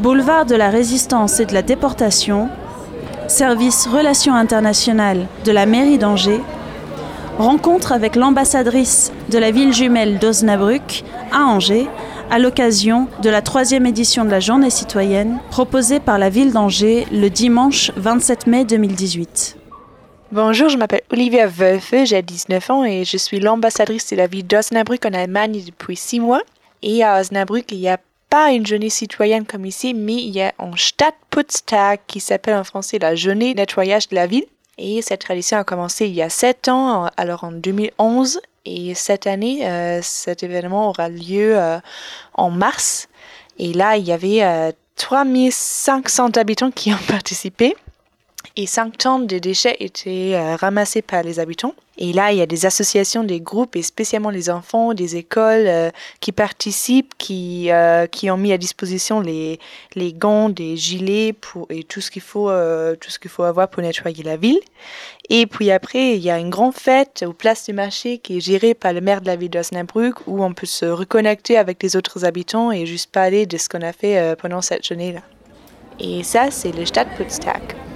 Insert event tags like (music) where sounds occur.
Boulevard de la Résistance et de la Déportation, service Relations internationales de la mairie d'Angers, rencontre avec l'ambassadrice de la ville jumelle d'Osnabrück à Angers à l'occasion de la troisième édition de la Journée citoyenne proposée par la ville d'Angers le dimanche 27 mai 2018. Bonjour, je m'appelle Olivia Wölfe, j'ai 19 ans et je suis l'ambassadrice de la ville d'Osnabrück en Allemagne depuis 6 mois. Et à Osnabrück, il n'y a pas une journée citoyenne comme ici, mais il y a un Stadtputztag qui s'appelle en français la journée nettoyage de la ville. Et cette tradition a commencé il y a 7 ans, alors en 2011. Et cette année, euh, cet événement aura lieu euh, en mars. Et là, il y avait euh, 3500 habitants qui ont (laughs) participé et 5 tonnes de déchets étaient euh, ramassés par les habitants. Et là, il y a des associations, des groupes, et spécialement les enfants, des écoles euh, qui participent, qui, euh, qui ont mis à disposition les, les gants, des gilets pour, et tout ce qu'il faut, tout ce qu'il faut avoir pour nettoyer la ville. Et puis après, il y a une grande fête au Place du Marché qui est gérée par le maire de la ville d'Osnabrück où on peut se reconnecter avec les autres habitants et juste parler de ce qu'on a fait pendant cette journée-là. Et ça, c'est le Stadtputztag.